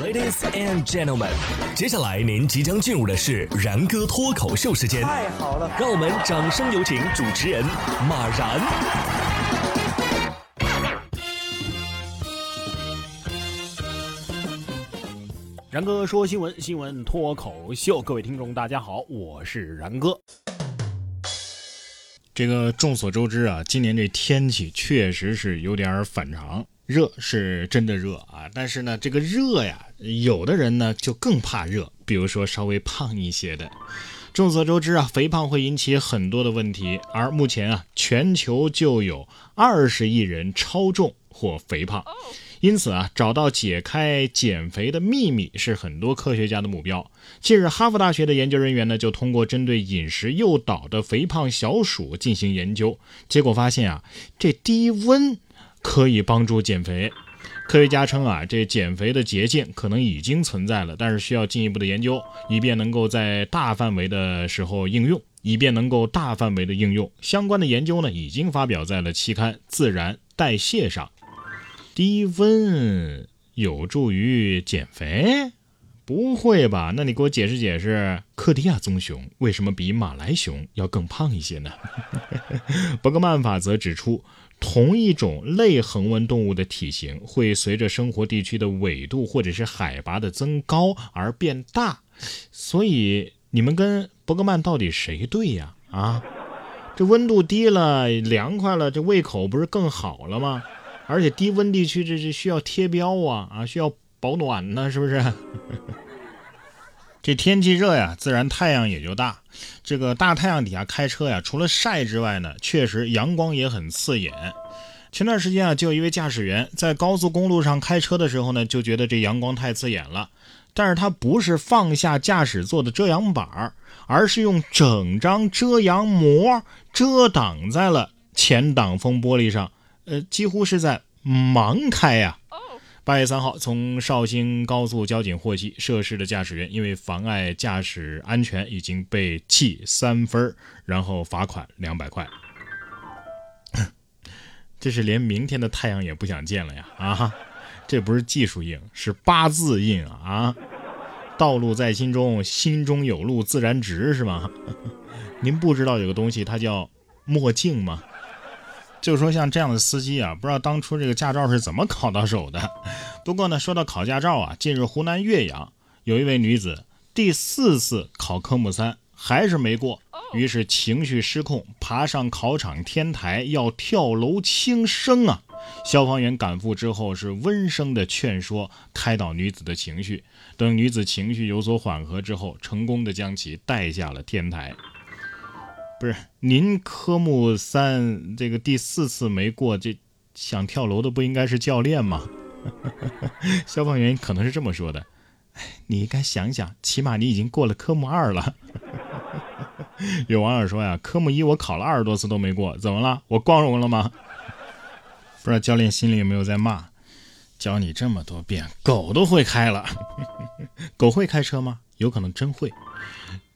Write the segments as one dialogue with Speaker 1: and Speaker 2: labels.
Speaker 1: Ladies and gentlemen，接下来您即将进入的是然哥脱口秀时间。
Speaker 2: 太好了，
Speaker 1: 让我们掌声有请主持人马然。
Speaker 3: 然哥说新闻，新闻脱口秀，各位听众大家好，我是然哥。这个众所周知啊，今年这天气确实是有点反常，热是真的热啊。但是呢，这个热呀，有的人呢就更怕热，比如说稍微胖一些的。众所周知啊，肥胖会引起很多的问题，而目前啊，全球就有二十亿人超重或肥胖。因此啊，找到解开减肥的秘密是很多科学家的目标。近日，哈佛大学的研究人员呢，就通过针对饮食诱导的肥胖小鼠进行研究，结果发现啊，这低温可以帮助减肥。科学家称啊，这减肥的捷径可能已经存在了，但是需要进一步的研究，以便能够在大范围的时候应用，以便能够大范围的应用。相关的研究呢，已经发表在了期刊《自然代谢》上。低温有助于减肥？不会吧？那你给我解释解释，克迪亚棕熊为什么比马来熊要更胖一些呢？伯格曼法则指出，同一种类恒温动物的体型会随着生活地区的纬度或者是海拔的增高而变大。所以你们跟伯格曼到底谁对呀？啊，这温度低了，凉快了，这胃口不是更好了吗？而且低温地区这是需要贴标啊啊，需要保暖呢，是不是？这天气热呀，自然太阳也就大。这个大太阳底下开车呀，除了晒之外呢，确实阳光也很刺眼。前段时间啊，就有一位驾驶员在高速公路上开车的时候呢，就觉得这阳光太刺眼了，但是他不是放下驾驶座的遮阳板，而是用整张遮阳膜遮挡在了前挡风玻璃上。呃，几乎是在盲开呀！八月三号，从绍兴高速交警获悉，涉事的驾驶员因为妨碍驾驶安全，已经被记三分，然后罚款两百块。这是连明天的太阳也不想见了呀！啊，这不是技术硬，是八字硬啊！道路在心中，心中有路自然直，是吗？您不知道有个东西，它叫墨镜吗？就说像这样的司机啊，不知道当初这个驾照是怎么考到手的。不过呢，说到考驾照啊，近日湖南岳阳有一位女子第四次考科目三还是没过，于是情绪失控，爬上考场天台要跳楼轻生啊！消防员赶赴之后是温声的劝说，开导女子的情绪。等女子情绪有所缓和之后，成功的将其带下了天台。不是您科目三这个第四次没过，这想跳楼的不应该是教练吗？消防员可能是这么说的。你应该想想，起码你已经过了科目二了。有网友说呀，科目一我考了二十多次都没过，怎么了？我光荣了吗？不知道教练心里有没有在骂？教你这么多遍，狗都会开了。狗会开车吗？有可能真会。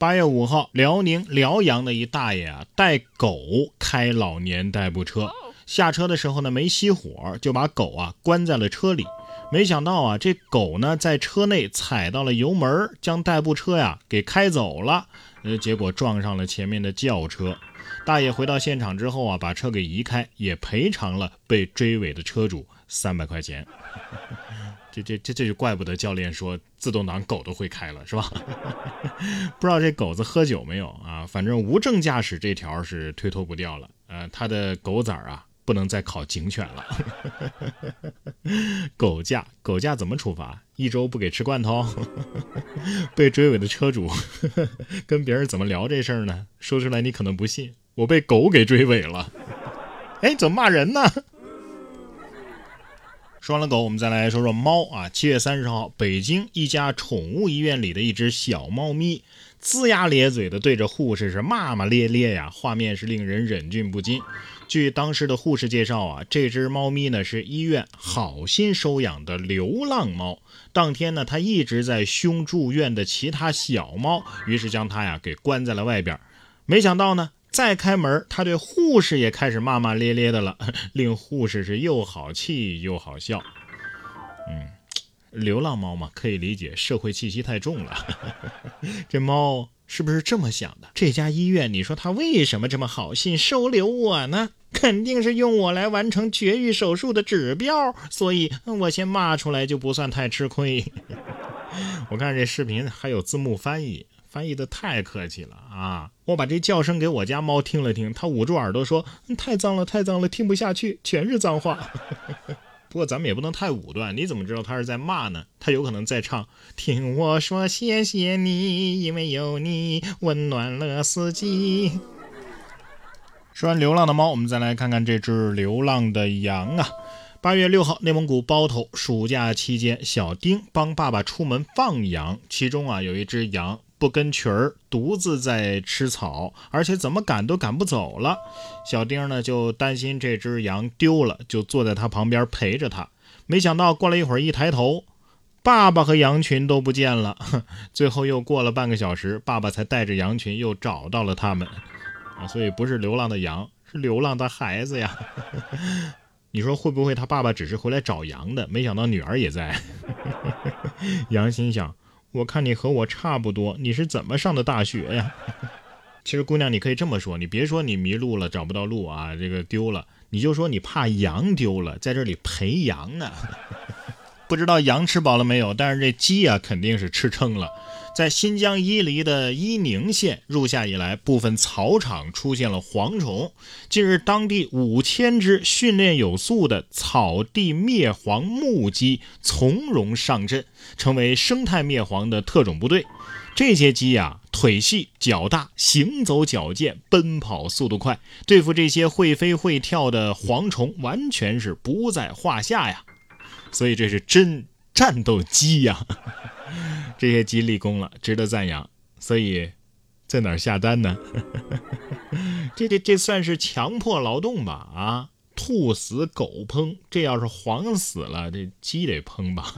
Speaker 3: 八月五号，辽宁辽阳的一大爷啊，带狗开老年代步车，下车的时候呢没熄火，就把狗啊关在了车里。没想到啊，这狗呢在车内踩到了油门，将代步车呀给开走了。呃，结果撞上了前面的轿车。大爷回到现场之后啊，把车给移开，也赔偿了被追尾的车主三百块钱。这这这这就怪不得教练说自动挡狗都会开了，是吧？不知道这狗子喝酒没有啊？反正无证驾驶这条是推脱不掉了。呃，他的狗崽儿啊，不能再考警犬了。狗驾，狗驾怎么处罚？一周不给吃罐头？被追尾的车主跟别人怎么聊这事儿呢？说出来你可能不信，我被狗给追尾了。哎，怎么骂人呢？说完了狗，我们再来说说猫啊。七月三十号，北京一家宠物医院里的一只小猫咪，龇牙咧嘴的对着护士是骂骂咧咧呀，画面是令人忍俊不禁。据当时的护士介绍啊，这只猫咪呢是医院好心收养的流浪猫。当天呢，它一直在凶住院的其他小猫，于是将它呀给关在了外边。没想到呢。再开门，他对护士也开始骂骂咧咧的了，令护士是又好气又好笑。嗯，流浪猫嘛，可以理解，社会气息太重了。这猫是不是这么想的？这家医院，你说他为什么这么好心收留我呢？肯定是用我来完成绝育手术的指标，所以我先骂出来就不算太吃亏。我看这视频还有字幕翻译，翻译的太客气了啊！我把这叫声给我家猫听了听，它捂住耳朵说：“太脏了，太脏了，听不下去，全是脏话。”不过咱们也不能太武断，你怎么知道他是在骂呢？他有可能在唱：“听我说谢谢你，因为有你温暖了四季。”说完流浪的猫，我们再来看看这只流浪的羊啊。八月六号，内蒙古包头暑假期间，小丁帮爸爸出门放羊，其中啊有一只羊不跟群儿，独自在吃草，而且怎么赶都赶不走了。小丁呢就担心这只羊丢了，就坐在他旁边陪着他。没想到过了一会儿，一抬头，爸爸和羊群都不见了。最后又过了半个小时，爸爸才带着羊群又找到了他们。啊，所以不是流浪的羊，是流浪的孩子呀。你说会不会他爸爸只是回来找羊的？没想到女儿也在。羊心想：我看你和我差不多，你是怎么上的大学呀？其实姑娘，你可以这么说，你别说你迷路了找不到路啊，这个丢了，你就说你怕羊丢了，在这里陪羊呢。不知道羊吃饱了没有，但是这鸡啊肯定是吃撑了。在新疆伊犁的伊宁县，入夏以来，部分草场出现了蝗虫。近日，当地五千只训练有素的草地灭蝗木鸡从容上阵，成为生态灭蝗的特种部队。这些鸡呀，腿细脚大，行走矫健，奔跑速度快，对付这些会飞会跳的蝗虫，完全是不在话下呀。所以，这是真战斗机呀。这些鸡立功了，值得赞扬。所以，在哪儿下单呢？这这这算是强迫劳动吧？啊，兔死狗烹，这要是黄死了，这鸡得烹吧？